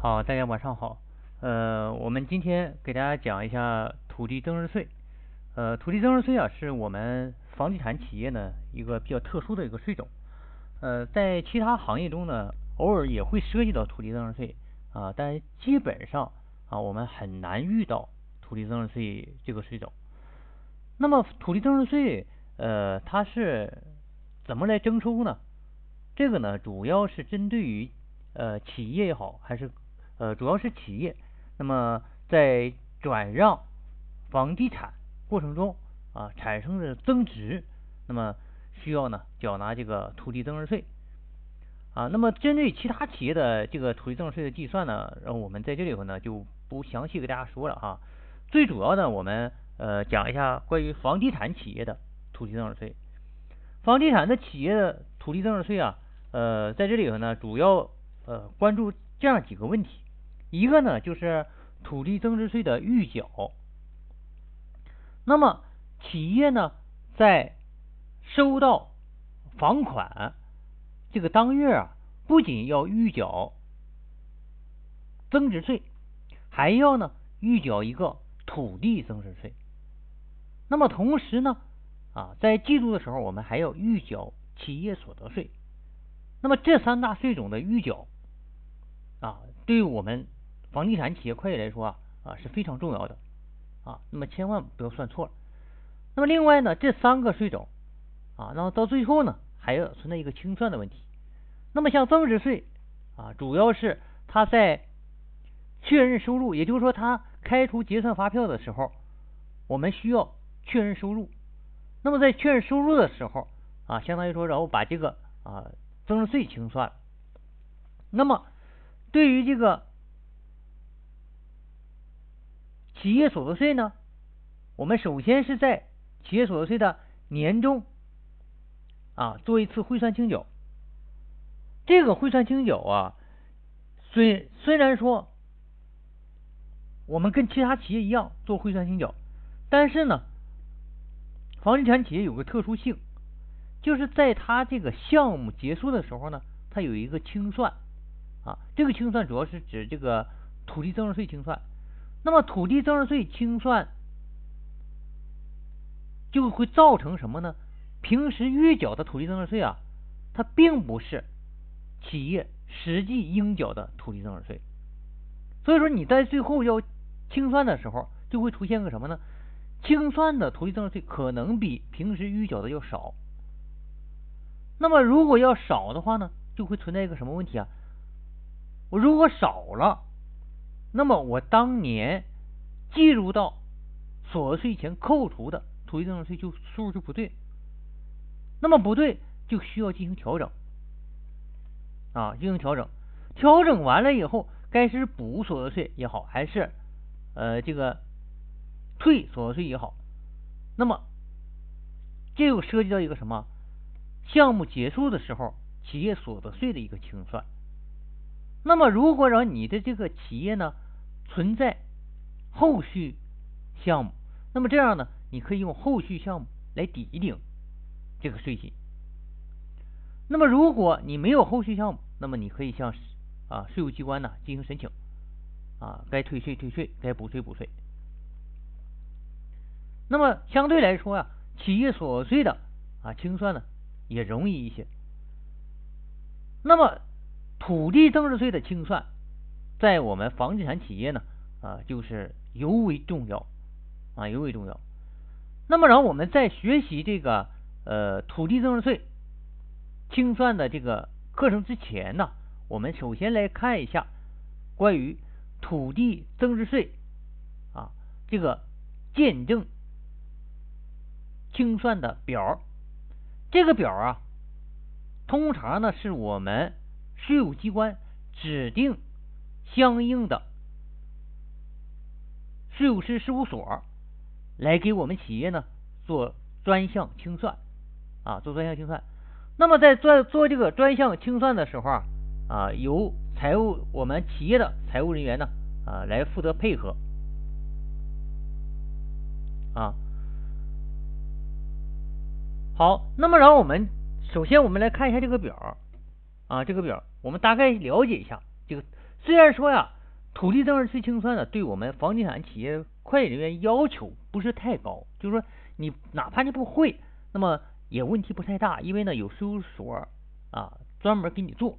好，大家晚上好。呃，我们今天给大家讲一下土地增值税。呃，土地增值税啊，是我们房地产企业呢一个比较特殊的一个税种。呃，在其他行业中呢，偶尔也会涉及到土地增值税啊，但基本上啊，我们很难遇到土地增值税这个税种。那么，土地增值税呃，它是怎么来征收呢？这个呢，主要是针对于呃企业也好，还是呃主要是企业，那么在转让房地产过程中啊产生的增值，那么需要呢缴纳这个土地增值税啊。那么针对其他企业的这个土地增值税的计算呢，然后我们在这里头呢就不详细给大家说了哈。最主要的，我们呃讲一下关于房地产企业的土地增值税。房地产的企业的土地增值税啊。呃，在这里头呢，主要呃关注这样几个问题，一个呢就是土地增值税的预缴。那么企业呢在收到房款这个当月啊，不仅要预缴增值税，还要呢预缴一个土地增值税。那么同时呢啊，在季度的时候，我们还要预缴企业所得税。那么这三大税种的预缴啊，对我们房地产企业会计来说啊啊是非常重要的啊。那么千万不要算错了。那么另外呢，这三个税种啊，然后到最后呢，还要存在一个清算的问题。那么像增值税啊，主要是它在确认收入，也就是说，它开出结算发票的时候，我们需要确认收入。那么在确认收入的时候啊，相当于说，然后把这个啊。增值税清算了，那么对于这个企业所得税呢，我们首先是在企业所得税的年终啊做一次汇算清缴。这个汇算清缴啊，虽虽然说我们跟其他企业一样做汇算清缴，但是呢，房地产企业有个特殊性。就是在他这个项目结束的时候呢，他有一个清算啊，这个清算主要是指这个土地增值税清算。那么土地增值税清算就会造成什么呢？平时预缴的土地增值税啊，它并不是企业实际应缴的土地增值税。所以说你在最后要清算的时候，就会出现个什么呢？清算的土地增值税可能比平时预缴的要少。那么如果要少的话呢，就会存在一个什么问题啊？我如果少了，那么我当年计入到所得税前扣除的土地增值税就数就不对。那么不对，就需要进行调整啊，进行调整。调整完了以后，该是补所得税也好，还是呃这个退所得税也好，那么这又涉及到一个什么？项目结束的时候，企业所得税的一个清算。那么，如果让你的这个企业呢存在后续项目，那么这样呢，你可以用后续项目来抵一顶这个税金。那么，如果你没有后续项目，那么你可以向啊税务机关呢进行申请啊，该退税退税，该补税补税。那么相对来说呀，企业所税的啊清算呢。也容易一些。那么，土地增值税的清算，在我们房地产企业呢，啊，就是尤为重要，啊，尤为重要。那么，然后我们在学习这个呃土地增值税清算的这个课程之前呢，我们首先来看一下关于土地增值税啊这个见证清算的表。这个表啊，通常呢是我们税务机关指定相应的税务师事务所来给我们企业呢做专项清算啊，做专项清算。那么在做做这个专项清算的时候啊啊，由财务我们企业的财务人员呢啊来负责配合啊。好，那么然后我们首先我们来看一下这个表啊，这个表我们大概了解一下这个虽然说呀，土地增值税清算呢，对我们房地产企业会计人员要求不是太高，就是说你哪怕你不会，那么也问题不太大，因为呢有税务所啊专门给你做。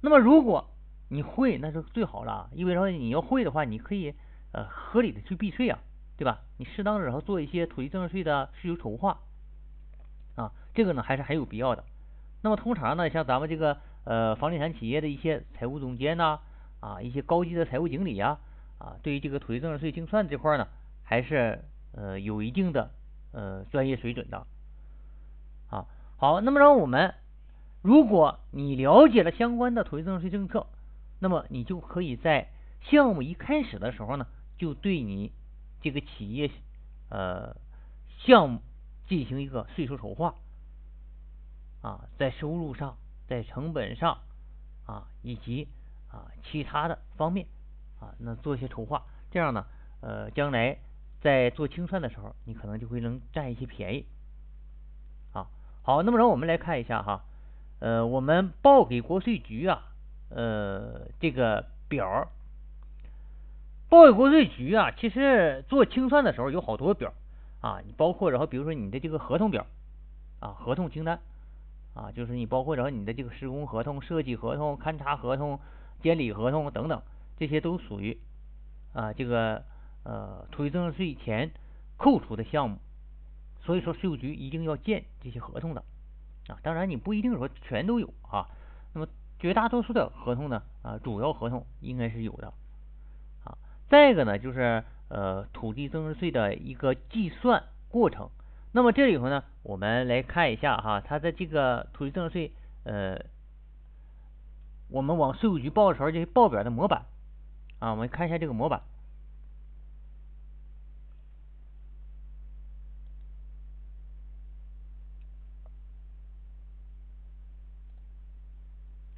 那么如果你会，那是最好了，因为说你要会的话，你可以呃合理的去避税啊，对吧？你适当的然后做一些土地增值税的税收筹划啊，这个呢还是很有必要的。那么通常呢，像咱们这个呃房地产企业的一些财务总监呐，啊一些高级的财务经理呀，啊对于这个土地增值税精算这块呢，还是呃有一定的呃专业水准的。啊好，那么让我们如果你了解了相关的土地增值税政策，那么你就可以在项目一开始的时候呢，就对你这个企业呃项目进行一个税收筹划。啊，在收入上，在成本上，啊，以及啊其他的方面，啊，那做一些筹划，这样呢，呃，将来在做清算的时候，你可能就会能占一些便宜。啊，好，那么让我们来看一下哈，呃，我们报给国税局啊，呃，这个表，报给国税局啊，其实做清算的时候有好多表啊，你包括然后比如说你的这个合同表啊，合同清单。啊，就是你包括着你的这个施工合同、设计合同、勘察合同、监理合同等等，这些都属于啊这个呃土地增值税前扣除的项目，所以说税务局一定要建这些合同的啊。当然你不一定说全都有啊，那么绝大多数的合同呢啊主要合同应该是有的啊。再一个呢就是呃土地增值税的一个计算过程。那么这里头呢，我们来看一下哈，它的这个土地增值税，呃，我们往税务局报的时候这些报表的模板啊，我们看一下这个模板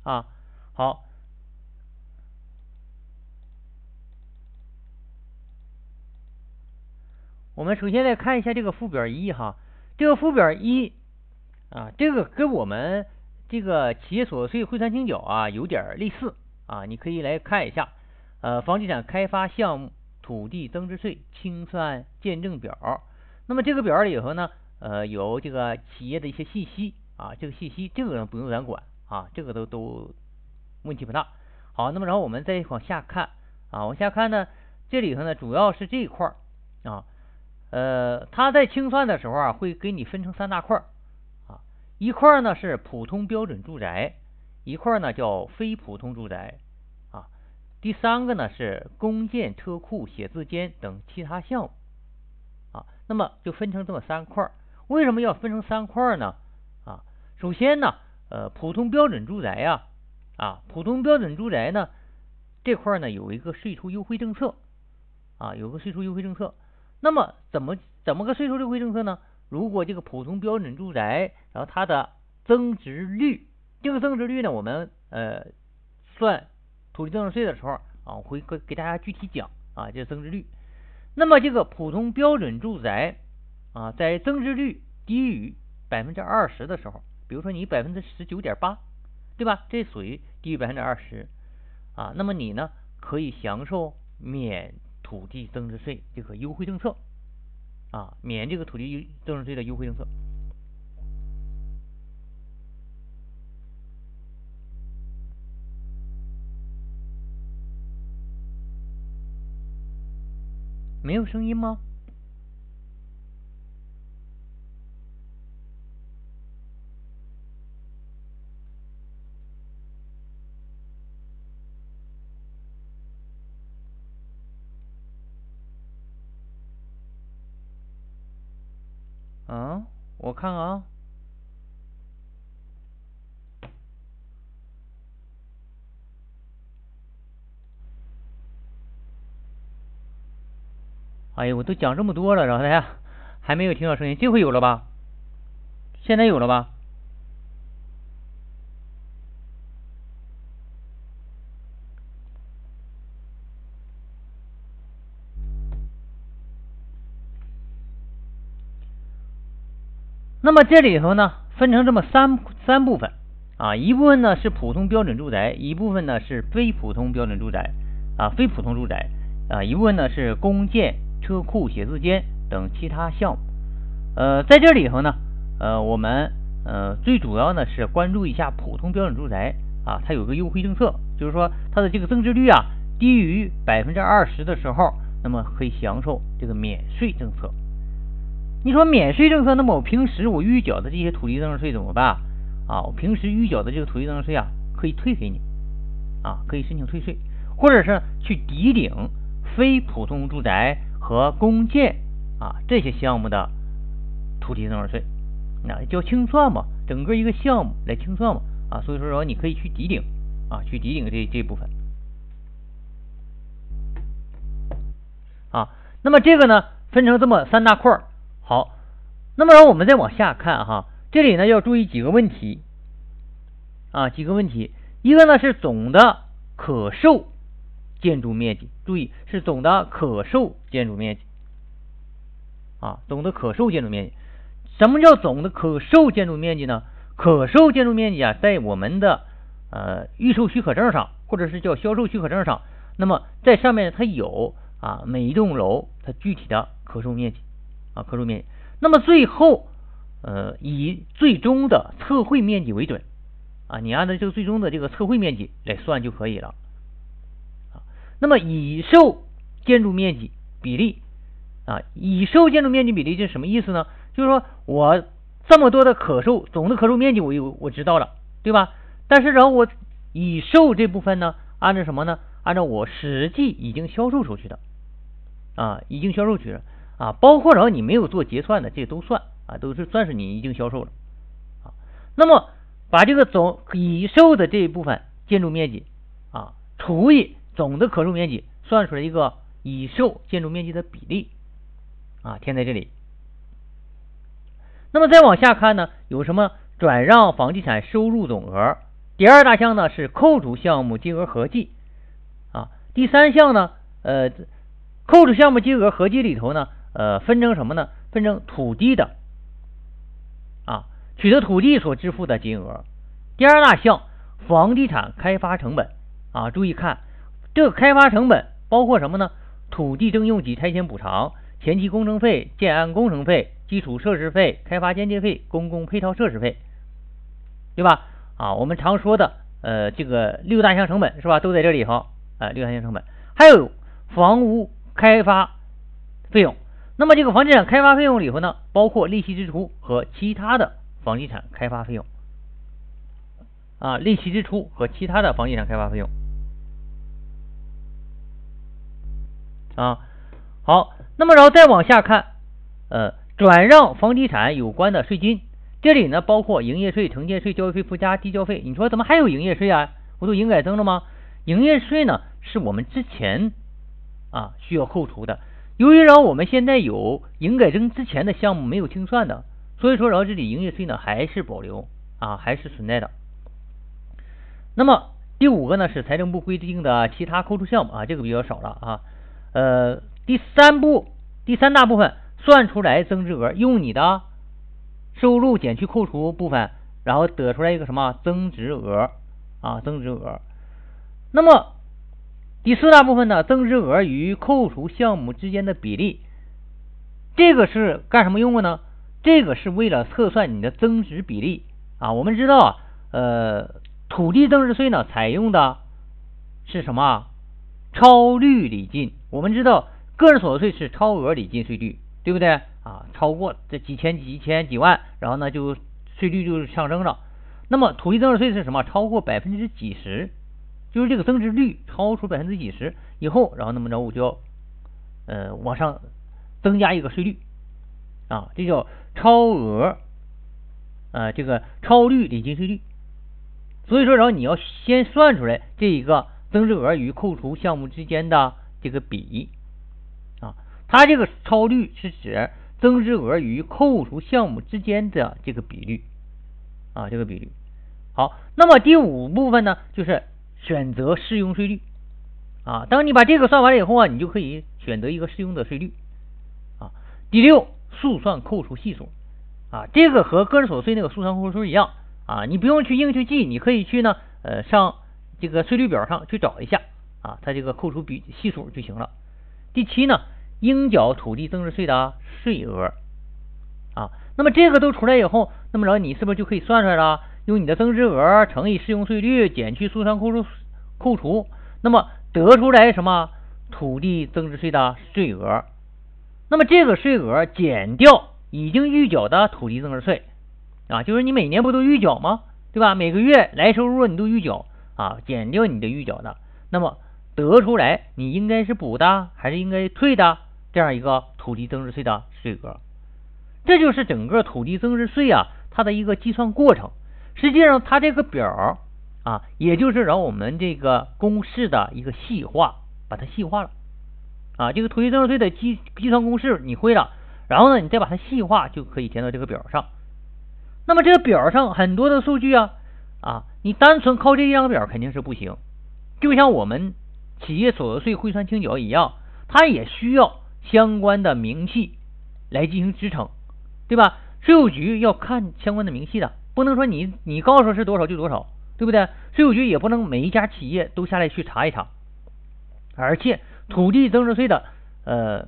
啊，好。我们首先来看一下这个附表一哈，这个附表一啊，这个跟我们这个企业所得税汇算清缴啊有点类似啊，你可以来看一下呃房地产开发项目土地增值税清算见证表。那么这个表里头呢，呃有这个企业的一些信息啊，这个信息这个不用咱管啊，这个都都问题不大。好，那么然后我们再往下看啊，往下看呢，这里头呢主要是这一块儿啊。呃，他在清算的时候啊，会给你分成三大块儿啊，一块呢是普通标准住宅，一块呢叫非普通住宅啊，第三个呢是公建车库、写字间等其他项目啊，那么就分成这么三块儿。为什么要分成三块儿呢？啊，首先呢，呃，普通标准住宅呀，啊，普通标准住宅呢这块呢有一个税收优惠政策啊，有个税收优惠政策。那么怎么怎么个税收优惠政策呢？如果这个普通标准住宅，然后它的增值率，这个增值率呢，我们呃算土地增值税的时候啊，我会给给大家具体讲啊，这增值率。那么这个普通标准住宅啊，在增值率低于百分之二十的时候，比如说你百分之十九点八，对吧？这属于低于百分之二十啊，那么你呢可以享受免。土地增值税这个优惠政策啊，免这个土地增值税的优惠政策，没有声音吗？我看看啊，哎呀，我都讲这么多了，然后大家还没有听到声音，这回有了吧？现在有了吧？那么这里头呢，分成这么三三部分啊，一部分呢是普通标准住宅，一部分呢是非普通标准住宅啊，非普通住宅啊，一部分呢是公建、车库、写字间等其他项目。呃，在这里头呢，呃，我们呃最主要呢是关注一下普通标准住宅啊，它有个优惠政策，就是说它的这个增值率啊低于百分之二十的时候，那么可以享受这个免税政策。你说免税政策，那么我平时我预缴的这些土地增值税怎么办？啊，我平时预缴的这个土地增值税啊，可以退给你，啊，可以申请退税，或者是去抵顶非普通住宅和公建啊这些项目的土地增值税，那叫清算嘛，整个一个项目来清算嘛，啊，所以说说你可以去抵顶啊，去抵顶这这部分，啊，那么这个呢分成这么三大块儿，好，那么我们再往下看哈。这里呢要注意几个问题啊，几个问题。一个呢是总的可售建筑面积，注意是总的可售建筑面积啊，总的可售建筑面积。什么叫总的可售建筑面积呢？可售建筑面积啊，在我们的呃预售许可证上，或者是叫销售许可证上，那么在上面它有啊每一栋楼它具体的可售面积啊可售面积。那么最后。呃，以最终的测绘面积为准啊，你按照这个最终的这个测绘面积来算就可以了啊。那么已售建筑面积比例啊，已售建筑面积比例是什么意思呢？就是说我这么多的可售总的可售面积我有我知道了，对吧？但是然后我已售这部分呢，按照什么呢？按照我实际已经销售出去的啊，已经销售出去啊，包括然后你没有做结算的，这都算。啊，都是算是你已经销售了啊。那么把这个总已售的这一部分建筑面积啊除以总的可售面积，算出来一个已售建筑面积的比例啊，填在这里。那么再往下看呢，有什么转让房地产收入总额？第二大项呢是扣除项目金额合计啊。第三项呢，呃，扣除项目金额合计里头呢，呃，分成什么呢？分成土地的。啊取得土地所支付的金额，第二大项房地产开发成本啊，注意看这个开发成本包括什么呢？土地征用及拆迁补偿、前期工程费、建安工程费、基础设施费、开发间接费、公共配套设施费，对吧？啊，我们常说的呃这个六大项成本是吧？都在这里哈，哎，六大项成本还有房屋开发费用。那么这个房地产开发费用里头呢，包括利息支出和其他的。房地产开发费用啊，利息支出和其他的房地产开发费用啊，好，那么然后再往下看，呃，转让房地产有关的税金，这里呢包括营业税、城建税、交易费附加地交费。你说怎么还有营业税啊？不都营改增了吗？营业税呢是我们之前啊需要扣除的，由于然后我们现在有营改增之前的项目没有清算的。所以说，然后这里营业税呢还是保留啊，还是存在的。那么第五个呢是财政部规定的其他扣除项目啊，这个比较少了啊。呃，第三步第三大部分算出来增值额，用你的收入减去扣除部分，然后得出来一个什么增值额啊？增值额。那么第四大部分呢，增值额与扣除项目之间的比例，这个是干什么用的呢？这个是为了测算你的增值比例啊。我们知道啊，呃，土地增值税呢采用的是什么？超率礼金。我们知道个人所得税是超额礼金税率，对不对啊？超过这几千几千几万，然后呢就税率就上升了。那么土地增值税是什么？超过百分之几十，就是这个增值率超出百分之几十以后，然后那么着我就要呃往上增加一个税率啊，这叫。超额，啊，这个超率礼金税率，所以说，然后你要先算出来这一个增值额与扣除项目之间的这个比，啊，它这个超率是指增值额与扣除项目之间的这个比率，啊，这个比率。好，那么第五部分呢，就是选择适用税率，啊，当你把这个算完了以后啊，你就可以选择一个适用的税率，啊，第六。速算扣除系数啊，这个和个人所得税那个速算扣除一样啊，你不用去硬去记，你可以去呢，呃，上这个税率表上去找一下啊，它这个扣除比系数就行了。第七呢，应缴土地增值税的税额啊，那么这个都出来以后，那么着你是不是就可以算出来了？用你的增值额乘以适用税率减去速算扣除扣除，那么得出来什么土地增值税的税额？那么这个税额减掉已经预缴的土地增值税。啊，就是你每年不都预缴吗？对吧？每个月来收入你都预缴啊，减掉你的预缴的，那么得出来你应该是补的还是应该退的这样一个土地增值税的税额，这就是整个土地增值税啊它的一个计算过程。实际上它这个表啊，也就是让我们这个公式的一个细化，把它细化了啊。这个土地增值税的计计算公式你会了，然后呢，你再把它细化就可以填到这个表上。那么这个表上很多的数据啊啊，你单纯靠这一张表肯定是不行。就像我们企业所得税汇算清缴一样，它也需要相关的明细来进行支撑，对吧？税务局要看相关的明细的，不能说你你告诉是多少就多少，对不对？税务局也不能每一家企业都下来去查一查。而且土地增值税的呃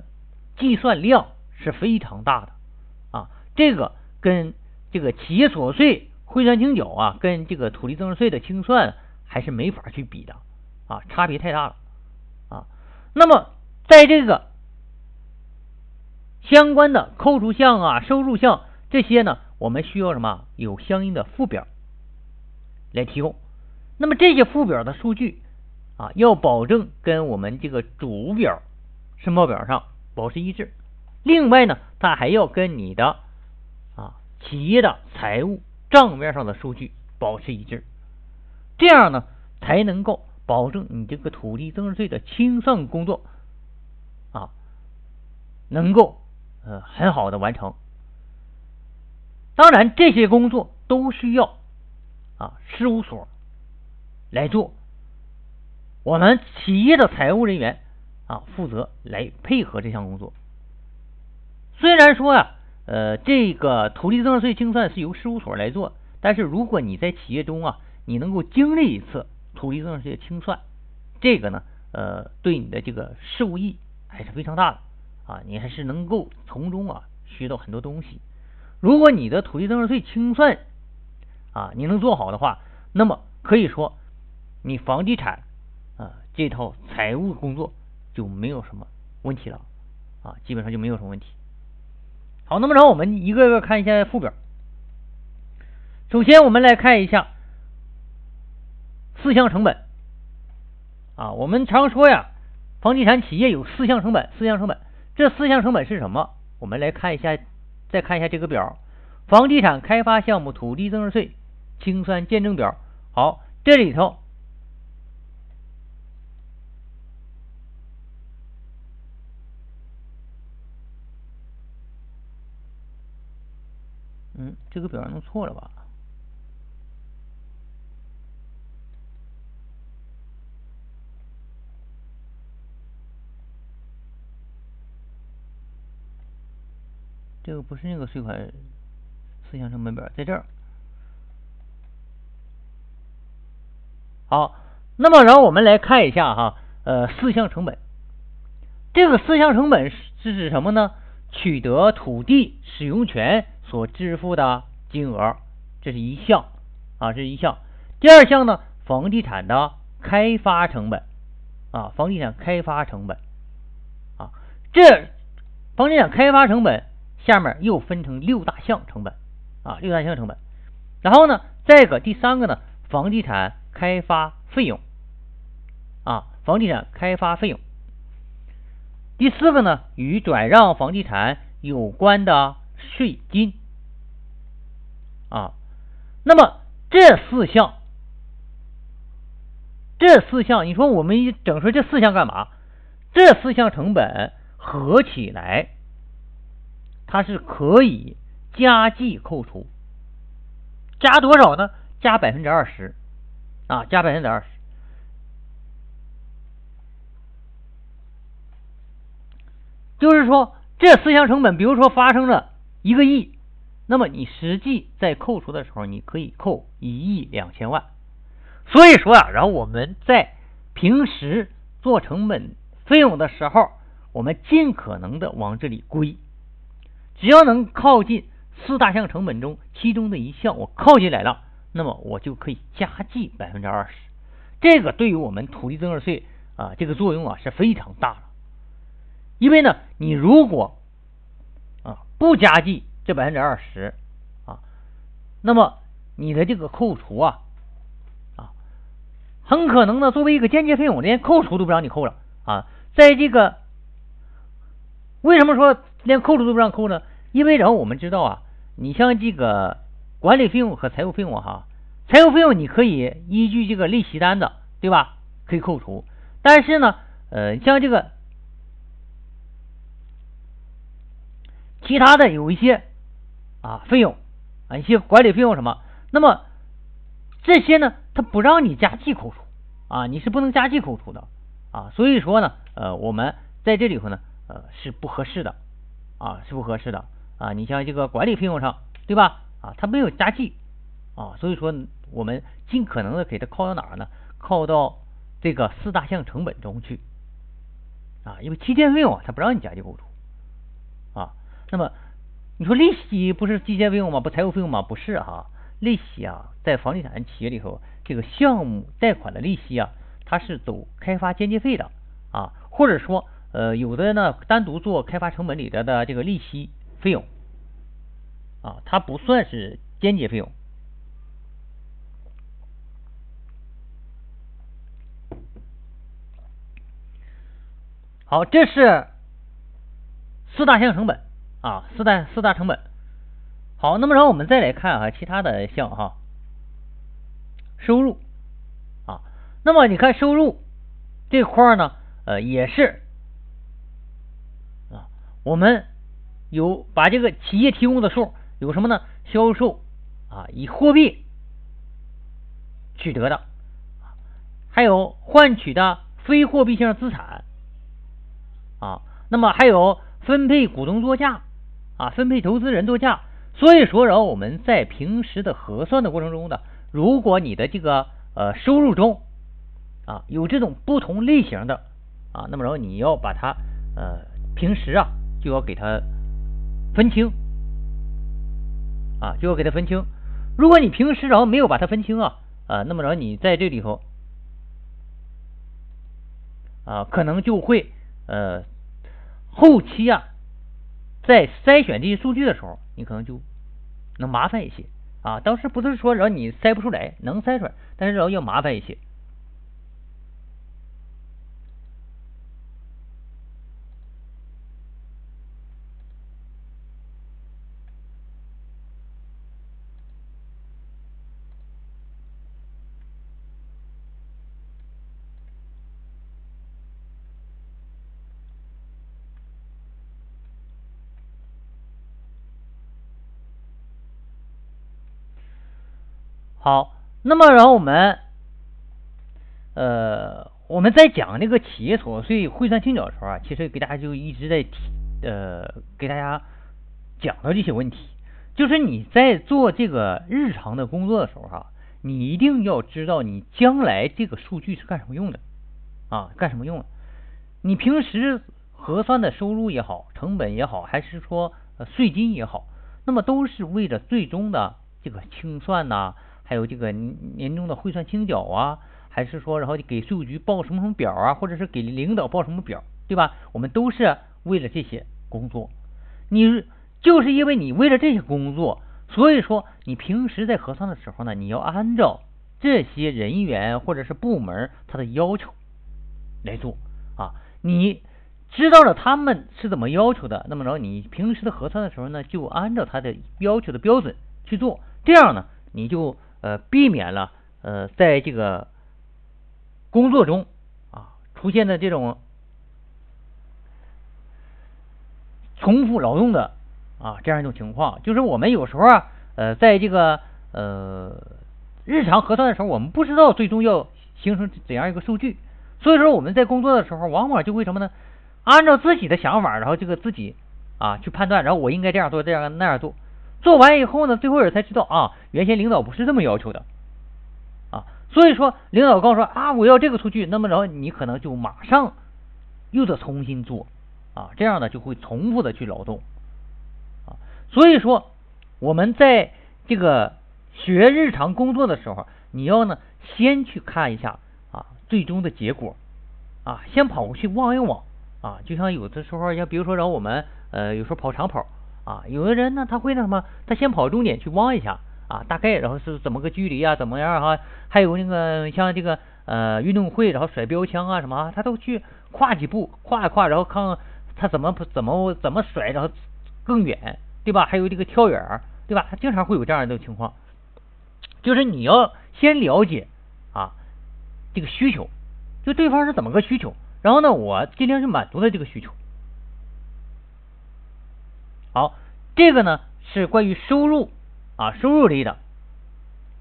计算量是非常大的啊，这个跟。这个企业所得税汇算清缴啊，跟这个土地增值税的清算还是没法去比的啊，差别太大了啊。那么在这个相关的扣除项啊、收入项这些呢，我们需要什么？有相应的附表来提供。那么这些附表的数据啊，要保证跟我们这个主表申报表上保持一致。另外呢，它还要跟你的啊。企业的财务账面上的数据保持一致，这样呢才能够保证你这个土地增值税的清算工作啊能够呃很好的完成。当然，这些工作都需要啊事务所来做，我们企业的财务人员啊负责来配合这项工作。虽然说呀。呃，这个土地增值税清算是由事务所来做，但是如果你在企业中啊，你能够经历一次土地增值税清算，这个呢，呃，对你的这个受益还是非常大的啊，你还是能够从中啊学到很多东西。如果你的土地增值税清算啊你能做好的话，那么可以说你房地产啊这套财务工作就没有什么问题了啊，基本上就没有什么问题。好，那么然后我们一个个看一下附表。首先，我们来看一下四项成本啊。我们常说呀，房地产企业有四项成本，四项成本，这四项成本是什么？我们来看一下，再看一下这个表：房地产开发项目土地增值税清算见证表。好，这里头。嗯，这个表弄错了吧？这个不是那个税款四项成本表，在这儿。好，那么然后我们来看一下哈，呃，四项成本。这个四项成本是指什么呢？取得土地使用权。所支付的金额，这是一项啊，这是一项。第二项呢，房地产的开发成本啊，房地产开发成本啊，这房地产开发成本下面又分成六大项成本啊，六大项成本。然后呢，再一个第三个呢，房地产开发费用啊，房地产开发费用。第四个呢，与转让房地产有关的税金。啊，那么这四项，这四项，你说我们整出这四项干嘛？这四项成本合起来，它是可以加计扣除，加多少呢？加百分之二十啊，加百分之二十，就是说这四项成本，比如说发生了一个亿。那么你实际在扣除的时候，你可以扣一亿两千万。所以说啊，然后我们在平时做成本费用的时候，我们尽可能的往这里归，只要能靠近四大项成本中其中的一项，我靠进来了，那么我就可以加计百分之二十。这个对于我们土地增值税啊，这个作用啊是非常大的。因为呢，你如果啊不加计这百分之二十啊，那么你的这个扣除啊啊，很可能呢作为一个间接费用，连扣除都不让你扣了啊。在这个为什么说连扣除都不让扣呢？因为然后我们知道啊，你像这个管理费用和财务费用哈，财务费用你可以依据这个利息单子对吧，可以扣除，但是呢，呃，像这个。其他的有一些啊费用啊一些管理费用什么，那么这些呢，它不让你加计扣除啊，你是不能加计扣除的啊，所以说呢，呃，我们在这里头呢，呃，是不合适的啊，是不合适的啊。你像这个管理费用上，对吧？啊，它没有加计啊，所以说我们尽可能的给它靠到哪儿呢？靠到这个四大项成本中去啊，因为期间费用啊，它不让你加计扣除。那么你说利息不是计件费用吗？不财务费用吗？不是哈，利息啊，在房地产企业里头，这个项目贷款的利息啊，它是走开发间接费的啊，或者说呃有的呢单独做开发成本里的的这个利息费用啊，它不算是间接费用。好，这是四大项成本。啊，四大四大成本，好，那么然后我们再来看啊，其他的项哈，收入啊，那么你看收入这块呢，呃，也是啊，我们有把这个企业提供的数有什么呢？销售啊，以货币取得的，还有换取的非货币性资产啊，那么还有分配股东作价。啊，分配投资人作价，所以说，然后我们在平时的核算的过程中呢，如果你的这个呃收入中啊有这种不同类型的啊，那么然后你要把它呃平时啊就要给它分清啊，就要给它分清。如果你平时然后没有把它分清啊啊，那么然后你在这里头啊可能就会呃后期啊。在筛选这些数据的时候，你可能就能麻烦一些啊。当时不是说然后你筛不出来，能筛出来，但是然后要麻烦一些。好，那么然后我们，呃，我们在讲那个企业所得税汇算清缴的时候啊，其实给大家就一直在提，呃，给大家讲到这些问题，就是你在做这个日常的工作的时候哈，你一定要知道你将来这个数据是干什么用的啊，干什么用的？你平时核算的收入也好，成本也好，还是说税金也好，那么都是为了最终的这个清算呐。还有这个年终的汇算清缴啊，还是说然后给税务局报什么什么表啊，或者是给领导报什么表，对吧？我们都是为了这些工作。你就是因为你为了这些工作，所以说你平时在核算的时候呢，你要按照这些人员或者是部门他的要求来做啊。你知道了他们是怎么要求的，那么着你平时的核算的时候呢，就按照他的要求的标准去做，这样呢，你就。呃，避免了呃，在这个工作中啊出现的这种重复劳动的啊这样一种情况，就是我们有时候啊呃，在这个呃日常核算的时候，我们不知道最终要形成怎样一个数据，所以说我们在工作的时候，往往就会什么呢？按照自己的想法，然后这个自己啊去判断，然后我应该这样做，这样那样做，做完以后呢，最后人才知道啊，原先领导不是这么要求的啊。所以说，领导告诉说啊，我要这个数据，那么然后你可能就马上又得重新做啊，这样呢就会重复的去劳动啊。所以说，我们在这个学日常工作的时候，你要呢先去看一下啊最终的结果啊，先跑过去望一望啊，就像有的时候，像比如说，然后我们呃有时候跑长跑。啊，有的人呢，他会那什么，他先跑终点去望一下啊，大概然后是怎么个距离啊，怎么样哈？还有那个像这个呃运动会，然后甩标枪啊什么，他都去跨几步，跨一跨，然后看看他怎么怎么怎么甩，然后更远，对吧？还有这个跳远，对吧？他经常会有这样的情况，就是你要先了解啊这个需求，就对方是怎么个需求，然后呢，我尽量去满足他这个需求。好，这个呢是关于收入啊，收入类的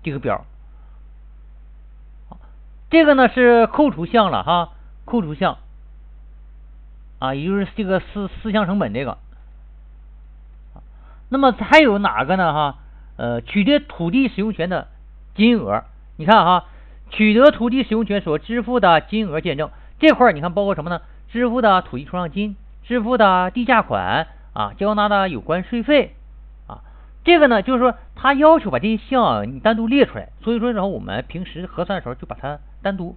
这个表。这个呢是扣除项了哈，扣除项啊，也就是这个四四项成本这个。那么还有哪个呢哈？呃，取得土地使用权的金额，你看哈，取得土地使用权所支付的金额见证这块儿，你看包括什么呢？支付的土地出让金，支付的地价款。啊，交纳的有关税费啊，这个呢，就是说他要求把这些项你单独列出来，所以说然后我们平时核算的时候就把它单独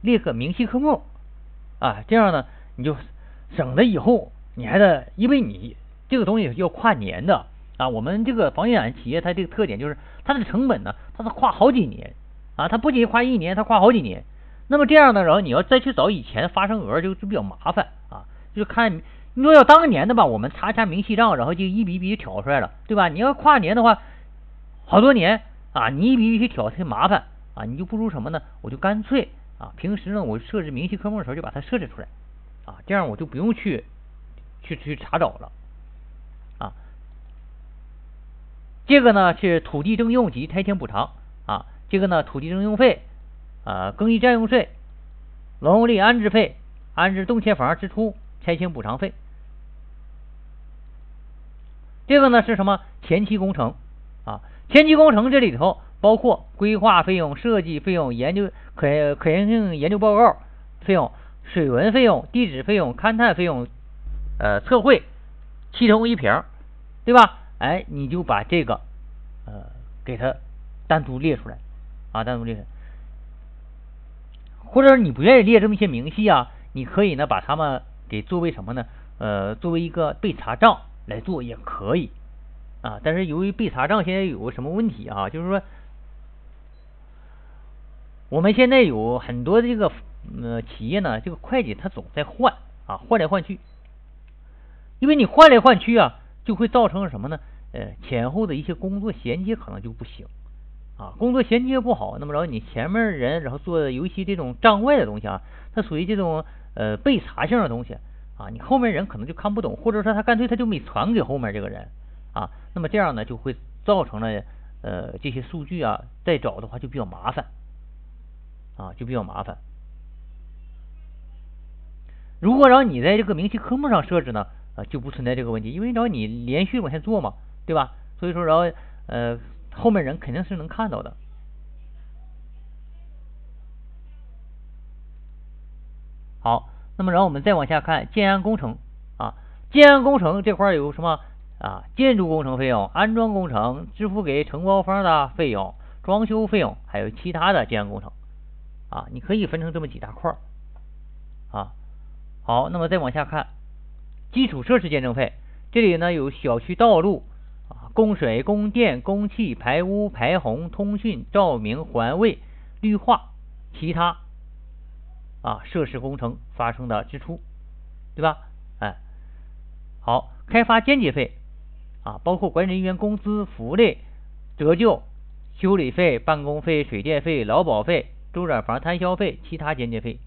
列个明细科目啊，这样呢你就省得以后你还得，因为你这个东西要跨年的啊，我们这个房地产企业它这个特点就是它的成本呢，它是跨好几年啊，它不仅跨一年，它跨好几年，那么这样呢，然后你要再去找以前发生额就就比较麻烦啊，就看。你说要当年的吧，我们查查明细账，然后就一笔一笔挑出来了，对吧？你要跨年的话，好多年啊，你一笔一笔挑太麻烦啊，你就不如什么呢？我就干脆啊，平时呢我设置明细科目的时候就把它设置出来啊，这样我就不用去去去查找了啊。这个呢是土地征用及拆迁补偿啊，这个呢土地征用费啊，耕地占用税、劳动力安置费、安置动迁房支出。拆迁补偿费，这个呢是什么？前期工程啊，前期工程这里头包括规划费用、设计费用、研究可可行性研究报告费用、水文费用、地质费用、勘探费用、呃测绘、七通一平，对吧？哎，你就把这个呃给它单独列出来啊，单独列出来，或者你不愿意列这么一些明细啊，你可以呢把它们。给作为什么呢？呃，作为一个备查账来做也可以啊。但是由于备查账现在有个什么问题啊？就是说，我们现在有很多这个呃企业呢，这个会计他总在换啊，换来换去。因为你换来换去啊，就会造成什么呢？呃，前后的一些工作衔接可能就不行啊。工作衔接不好，那么然后你前面人然后做尤其这种账外的东西啊，它属于这种。呃，备查性的东西啊，你后面人可能就看不懂，或者说他干脆他就没传给后面这个人啊，那么这样呢就会造成了呃这些数据啊再找的话就比较麻烦啊，就比较麻烦。如果让你在这个明细科目上设置呢，啊就不存在这个问题，因为然后你连续往下做嘛，对吧？所以说然后呃后面人肯定是能看到的。好，那么然后我们再往下看建安工程啊，建安工程这块有什么啊？建筑工程费用、安装工程、支付给承包方的费用、装修费用，还有其他的建安工程啊，你可以分成这么几大块啊。好，那么再往下看基础设施建证费，这里呢有小区道路啊、供水、供电、供气、排污、排洪、通讯、照明、环卫、绿化，其他。啊，设施工程发生的支出，对吧？哎，好，开发间接费啊，包括管理人员工资、福利、折旧、修理费、办公费、水电费、劳保费、周转房摊销费、其他间接费。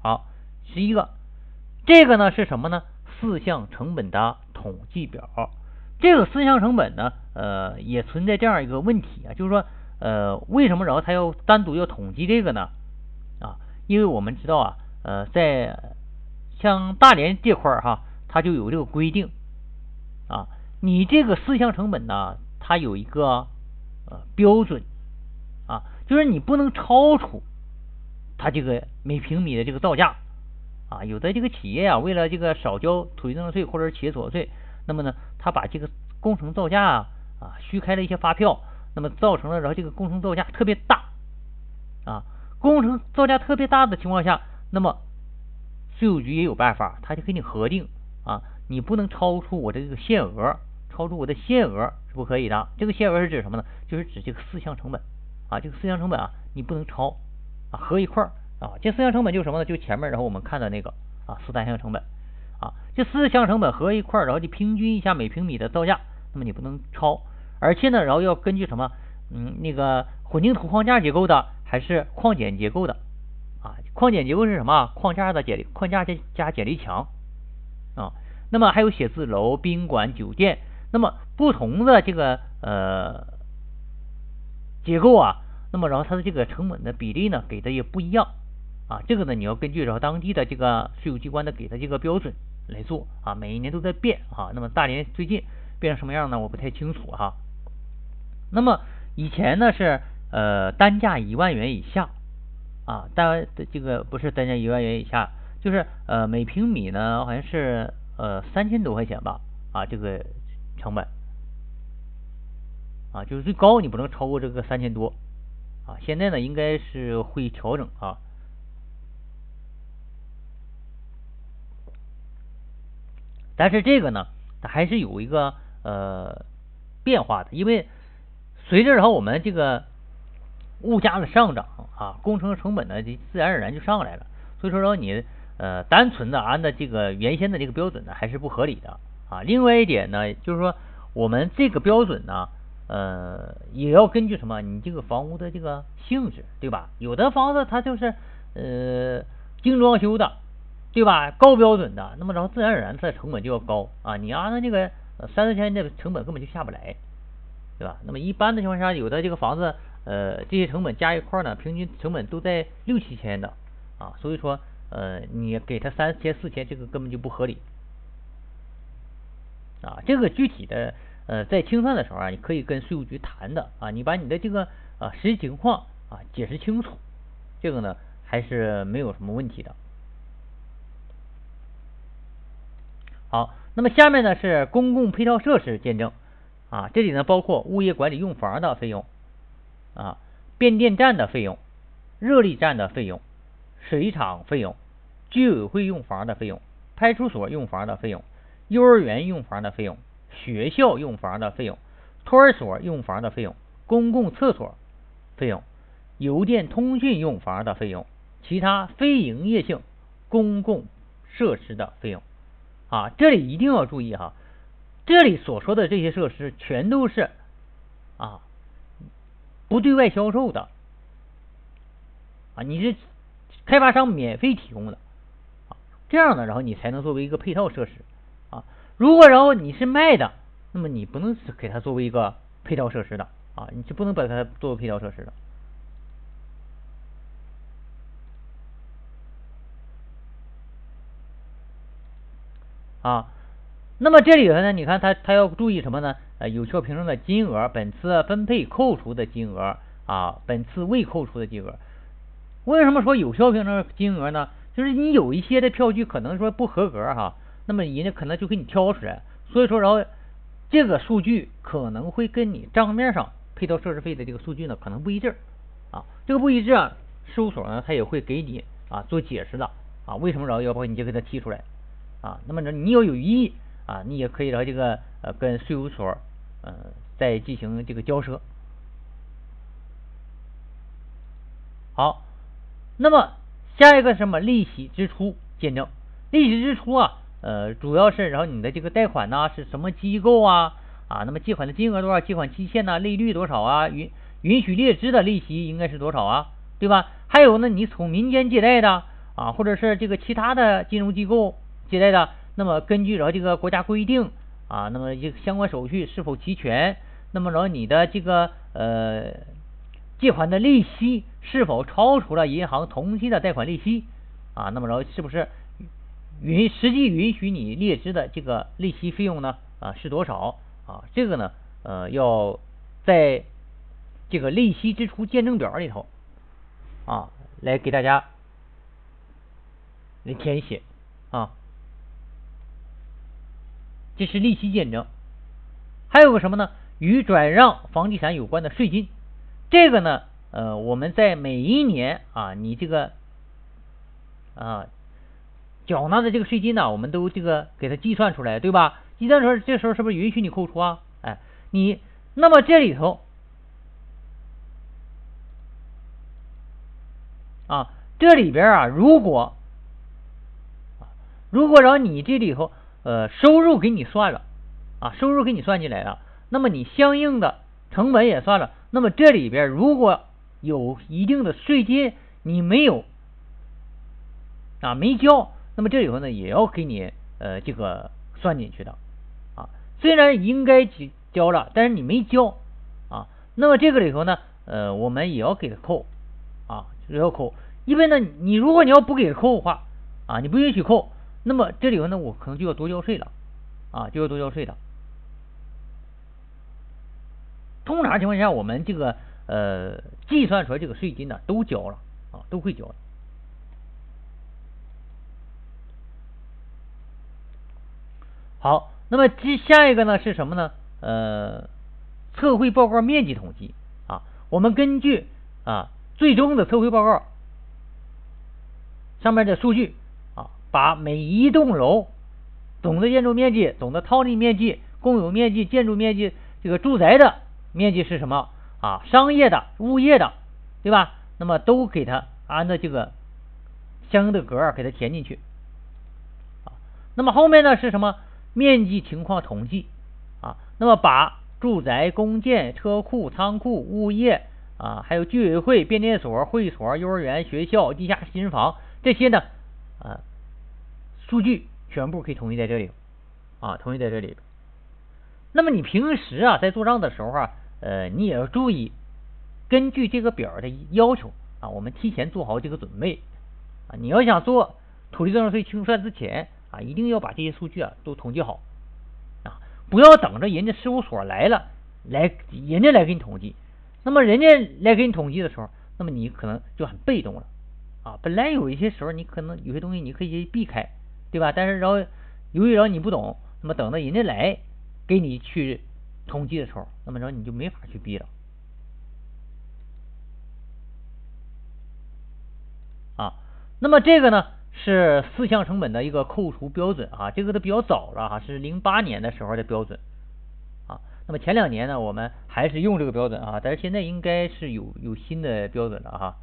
好，十一个，这个呢是什么呢？四项成本的统计表。这个四项成本呢，呃，也存在这样一个问题啊，就是说。呃，为什么然后他要单独要统计这个呢？啊，因为我们知道啊，呃，在像大连这块儿哈，它就有这个规定啊，你这个四项成本呢，它有一个呃标准啊，就是你不能超出它这个每平米的这个造价啊。有的这个企业啊，为了这个少交土地增值税或者企业所得税，那么呢，他把这个工程造价啊啊虚开了一些发票，那么造成了然后这个工程造价特别大啊，工程造价特别大的情况下，那么税务局也有办法，他就给你核定啊，你不能超出我这个限额，超出我的限额是不可以的。这个限额是指什么呢？就是指这个四项成本啊，这个四项成本啊，你不能超啊，合一块儿啊。这四项成本就是什么呢？就前面然后我们看的那个啊，四单项成本啊，这四项成本合一块儿，然后就平均一下每平米的造价，那么你不能超，而且呢，然后要根据什么？嗯，那个混凝土框架结构的还是矿简结构的？啊，矿简结构是什么？框架的简框架加加剪力墙啊。那么还有写字楼、宾馆、酒店，那么不同的这个呃结构啊，那么然后它的这个成本的比例呢，给的也不一样啊。这个呢，你要根据然后当地的这个税务机关的给的这个标准来做啊。每一年都在变啊。那么大连最近变成什么样呢？我不太清楚哈。那么以前呢是呃单价一万元以下。啊，单这个不是单价一万元以下，就是呃每平米呢好像是呃三千多块钱吧，啊这个成本，啊就是最高你不能超过这个三千多，啊现在呢应该是会调整啊，但是这个呢它还是有一个呃变化的，因为随着然后我们这个。物价的上涨啊，工程成本呢就自然而然就上来了。所以说说你呃单纯的按照这个原先的这个标准呢还是不合理的啊。另外一点呢就是说我们这个标准呢呃也要根据什么你这个房屋的这个性质对吧？有的房子它就是呃精装修的对吧？高标准的，那么然后自然而然它的成本就要高啊。你按照这个三四千的成本根本就下不来对吧？那么一般的情况下有的这个房子。呃，这些成本加一块呢，平均成本都在六七千的啊，所以说呃，你给他三千四千，这个根本就不合理啊。这个具体的呃，在清算的时候啊，你可以跟税务局谈的啊，你把你的这个啊实际情况啊解释清楚，这个呢还是没有什么问题的。好，那么下面呢是公共配套设施见证啊，这里呢包括物业管理用房的费用。啊，变电站的费用、热力站的费用、水厂费用、居委会用房的费用、派出所用房的费用、幼儿园用房的费用、学校用房的费用、托儿所用房的费用、公共厕所费用、邮电通讯用房的费用、其他非营业性公共设施的费用。啊，这里一定要注意哈，这里所说的这些设施全都是啊。不对外销售的啊，你是开发商免费提供的啊，这样的，然后你才能作为一个配套设施啊。如果然后你是卖的，那么你不能给它作为一个配套设施的啊，你是不能把它作为配套设施的啊。那么这里头呢，你看他他要注意什么呢？呃，有效凭证的金额，本次分配扣除的金额啊，本次未扣除的金额。为什么说有效凭证金额呢？就是你有一些的票据可能说不合格哈，那么人家可能就给你挑出来，所以说然后这个数据可能会跟你账面上配套设施费的这个数据呢可能不一致啊，这个不一致啊，事务所呢他也会给你啊做解释的啊，为什么然后要把你就给他提出来啊？那么呢你要有异议啊，你也可以然后这个呃跟税务所。呃，再进行这个交涉。好，那么下一个什么利息支出见证？利息支出啊，呃，主要是然后你的这个贷款呢是什么机构啊？啊，那么借款的金额多少？借款期限呢？利率多少啊？允允许列支的利息应该是多少啊？对吧？还有呢，你从民间借贷的啊，或者是这个其他的金融机构借贷的，那么根据着这个国家规定。啊，那么这个相关手续是否齐全？那么然后你的这个呃借款的利息是否超出了银行同期的贷款利息？啊，那么然后是不是允实际允许你列支的这个利息费用呢？啊是多少？啊，这个呢，呃，要在这个利息支出见证表里头啊，来给大家来填写啊。这是利息见证，还有个什么呢？与转让房地产有关的税金，这个呢，呃，我们在每一年啊，你这个啊缴纳的这个税金呢，我们都这个给它计算出来，对吧？计算出来，这时候是不是允许你扣除啊？哎，你那么这里头啊，这里边啊，如果如果让你这里头呃收入给你算了啊，收入给你算进来了。那么你相应的成本也算了，那么这里边如果有一定的税金你没有啊没交，那么这里头呢也要给你呃这个算进去的啊。虽然应该交交了，但是你没交啊，那么这个里头呢呃我们也要给他扣啊，也要扣。因为呢你如果你要不给他扣的话啊，你不允许扣，那么这里头呢我可能就要多交税了啊，就要多交税了。通常情况下，我们这个呃计算出来这个税金呢，都交了啊，都会交。好，那么接下一个呢是什么呢？呃，测绘报告面积统计啊，我们根据啊最终的测绘报告上面的数据，把每一栋楼总的建筑面积、总的套内面积、共有面积、建筑面积这个住宅的。面积是什么啊？商业的、物业的，对吧？那么都给它按照这个相应的格儿给它填进去啊。那么后面呢是什么？面积情况统计啊。那么把住宅、公建、车库、仓库、物业啊，还有居委会、变电所、会所、幼儿园、学校、地下新房这些呢啊，数据全部可以统计在这里啊，统计在这里。那么你平时啊，在做账的时候啊，呃，你也要注意，根据这个表的要求啊，我们提前做好这个准备啊。你要想做土地增值税清算之前啊，一定要把这些数据啊都统计好啊，不要等着人家事务所来了，来人家来给你统计。那么人家来给你统计的时候，那么你可能就很被动了啊。本来有一些时候你可能有些东西你可以避开，对吧？但是然后由于然后你不懂，那么等到人家来。给你去统计的时候，那么然后你就没法去逼了啊。那么这个呢是四项成本的一个扣除标准啊，这个都比较早了哈，是零八年的时候的标准啊。那么前两年呢，我们还是用这个标准啊，但是现在应该是有有新的标准了哈。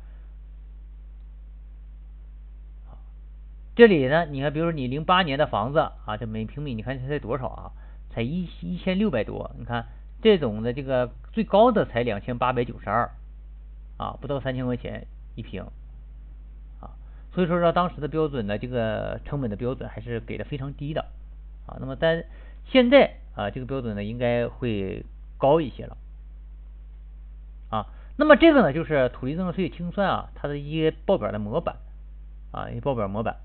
这里呢，你看，比如说你零八年的房子啊，这每平米你看才多少啊？才一一千六百多，你看这种的这个最高的才两千八百九十二，啊，不到三千块钱一平，啊，所以说说当时的标准呢，这个成本的标准还是给的非常低的，啊，那么但现在啊，这个标准呢应该会高一些了，啊，那么这个呢就是土地增值税清算啊，它的一些报表的模板，啊，一些报表模板，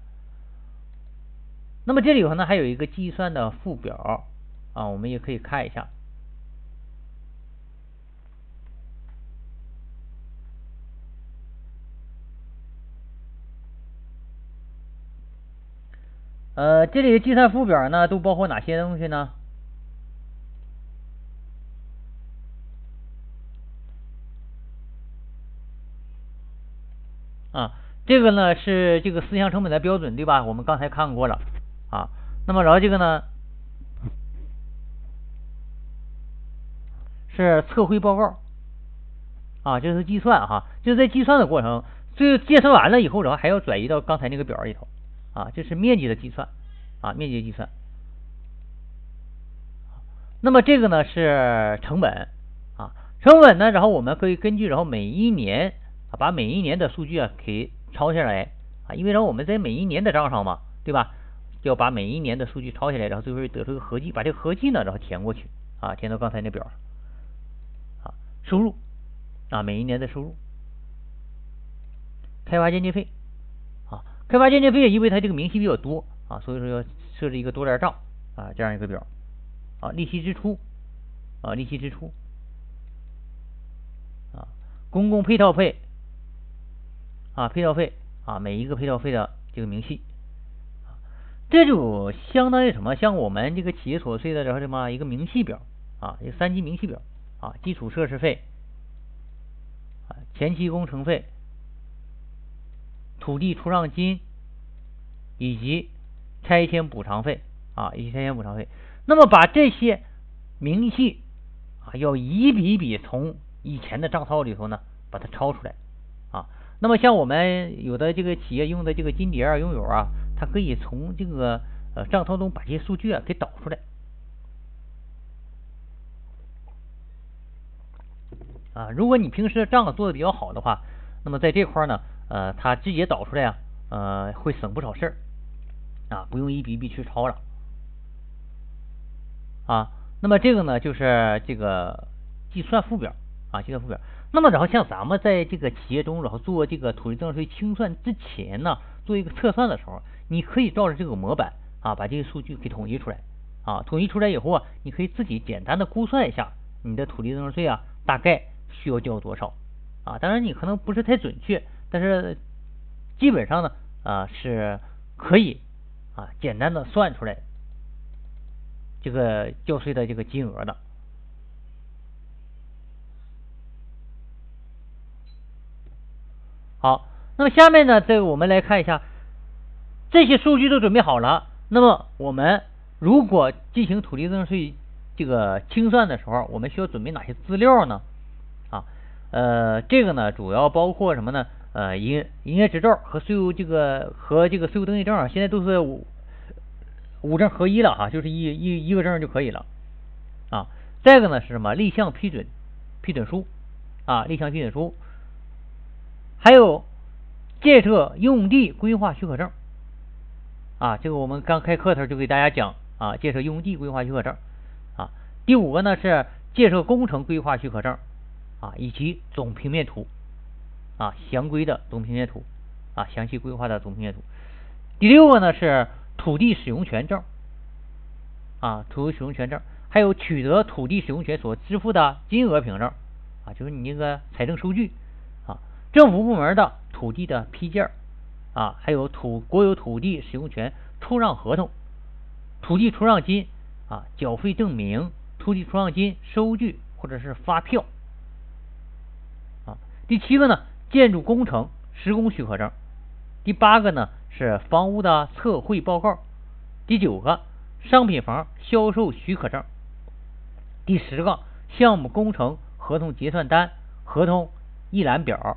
那么这里头呢还有一个计算的附表。啊，我们也可以看一下。呃，这里的计算附表呢，都包括哪些东西呢？啊，这个呢是这个四项成本的标准，对吧？我们刚才看过了啊。那么然后这个呢？是测绘报告啊，这是计算哈，就是在计算的过程，最计算完了以后，然后还要转移到刚才那个表里头啊，这是面积的计算啊，面积计算。那么这个呢是成本啊，成本呢，然后我们可以根据然后每一年啊，把每一年的数据啊给抄下来啊，因为然后我们在每一年的账上嘛，对吧？要把每一年的数据抄下来，然后最后得出个合计，把这个合计呢然后填过去啊，填到刚才那表啊。收入啊，每一年的收入，开发间接费啊，开发间接费，因为它这个明细比较多啊，所以说要设置一个多联账啊，这样一个表啊，利息支出啊利息支出啊公共配套费啊配套费啊每一个配套费的这个明细。这就相当于什么？像我们这个企业所税的什么一个明细表啊，一个三级明细表啊，基础设施费啊，前期工程费、土地出让金以及拆迁补偿费啊，以及拆迁补偿费。那么把这些明细啊，要一笔一笔从以前的账套里头呢，把它抄出来啊。那么像我们有的这个企业用的这个金蝶啊、拥有啊。它可以从这个呃账套中把这些数据啊给导出来啊。如果你平时的账做的比较好的话，那么在这块呢，呃，它直接导出来啊，呃，会省不少事儿啊，不用一笔一笔去抄了啊。那么这个呢，就是这个计算附表啊，计算附表。那么然后像咱们在这个企业中，然后做这个土地增值税清算之前呢，做一个测算的时候。你可以照着这个模板啊，把这些数据给统计出来啊，统计出来以后啊，你可以自己简单的估算一下你的土地增值税啊，大概需要交多少啊？当然你可能不是太准确，但是基本上呢啊是可以啊简单的算出来这个交税的这个金额的。好，那么下面呢，这个我们来看一下。这些数据都准备好了，那么我们如果进行土地增值税这个清算的时候，我们需要准备哪些资料呢？啊，呃，这个呢主要包括什么呢？呃，营营业执照和税务这个和这个税务登记证啊，现在都是五五证合一了哈，就是一一一个证就可以了啊。再一个呢是什么？立项批准批准书啊，立项批准书，还有建设用地规划许可证。啊，这个我们刚开课的时候就给大家讲啊，建设用地规划许可证啊。第五个呢是建设工程规划许可证啊，以及总平面图啊，详规的总平面图啊，详细规划的总平面图。第六个呢是土地使用权证啊，土地使用权证，还有取得土地使用权所支付的金额凭证啊，就是你那个财政收据啊，政府部门的土地的批件。啊，还有土国有土地使用权出让合同、土地出让金啊、缴费证明、土地出让金收据或者是发票啊。第七个呢，建筑工程施工许可证。第八个呢是房屋的测绘报告。第九个，商品房销售许可证。第十个，项目工程合同结算单、合同一览表。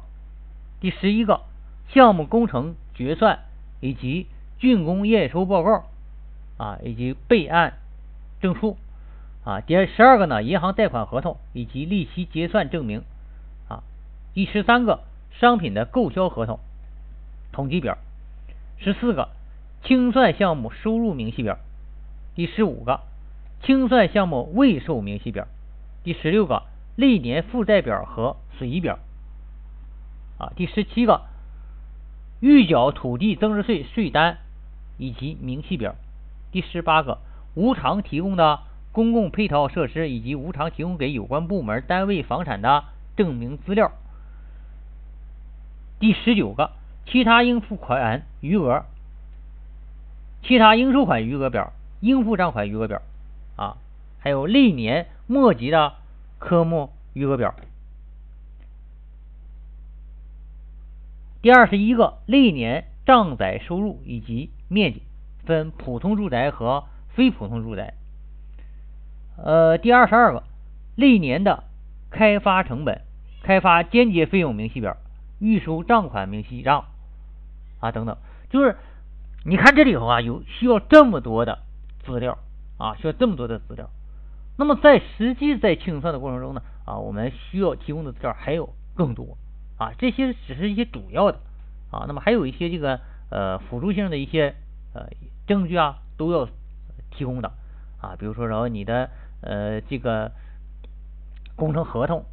第十一个，项目工程。决算以及竣工验收报告啊，以及备案证书啊。第十二个呢，银行贷款合同以及利息结算证明啊。第十三个，商品的购销合同统计表。十四个，清算项目收入明细表。第十五个，清算项目未收明细表。第十六个，历年负债表和损益表啊。第十七个。预缴土地增值税税单以及明细表。第十八个，无偿提供的公共配套设施以及无偿提供给有关部门单位房产的证明资料。第十九个，其他应付款余额、其他应收款余额表、应付账款余额表啊，还有历年末级的科目余额表。第二十一个历年账载收入以及面积分普通住宅和非普通住宅。呃，第二十二个历年的开发成本、开发间接费用明细表、预收账款明细账啊等等，就是你看这里头啊有需要这么多的资料啊，需要这么多的资料。那么在实际在清算的过程中呢啊，我们需要提供的资料还有更多。啊，这些只是一些主要的啊，那么还有一些这个呃辅助性的一些呃证据啊，都要提供的啊，比如说然后你的呃这个工程合同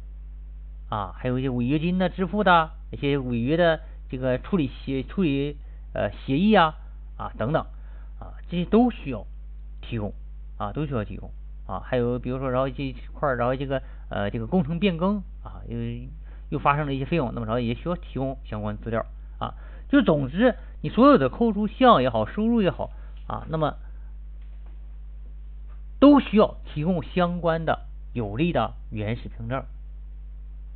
啊，还有一些违约金的支付的一些违约的这个处理协处理呃协议啊啊等等啊，这些都需要提供啊，都需要提供。啊，还有比如说然后这一块儿然后这个呃这个工程变更啊因为又发生了一些费用，那么然后也需要提供相关资料啊。就总之你所有的扣除项也好，收入也好啊，那么都需要提供相关的有力的原始凭证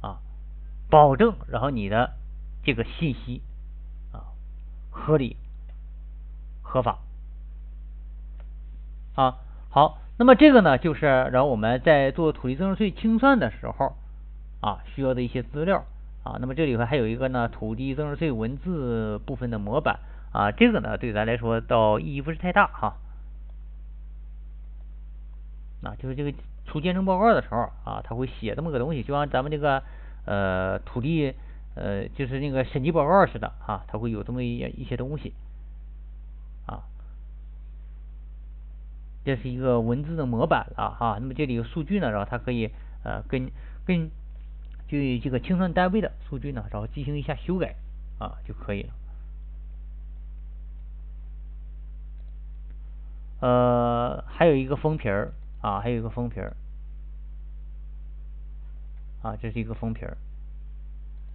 啊，保证然后你的这个信息啊合理合法啊。好，那么这个呢，就是然后我们在做土地增值税清算的时候啊需要的一些资料啊。那么这里头还有一个呢，土地增值税文字部分的模板啊，这个呢对咱来说倒意义不是太大哈。啊，就是这个出建证报告的时候啊，他会写这么个东西，就像咱们这个呃土地呃就是那个审计报告似的啊，他会有这么一一些东西啊。这是一个文字的模板了哈，那么这里有数据呢，然后它可以呃跟跟就这个清算单位的数据呢，然后进行一下修改啊就可以了。呃，还有一个封皮儿啊，还有一个封皮儿啊，这是一个封皮儿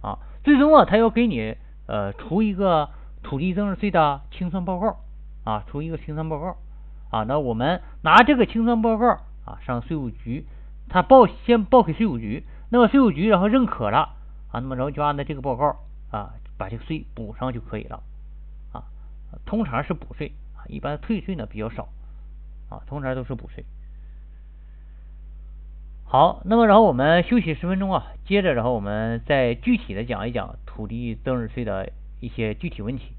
啊，最终啊，他要给你呃出一个土地增值税的清算报告啊，出一个清算报告。啊，那我们拿这个清算报告啊上税务局，他报先报给税务局，那么税务局然后认可了啊，那么然后就按照这个报告啊把这个税补上就可以了啊，通常是补税啊，一般退税呢比较少啊，通常都是补税。好，那么然后我们休息十分钟啊，接着然后我们再具体的讲一讲土地增值税的一些具体问题。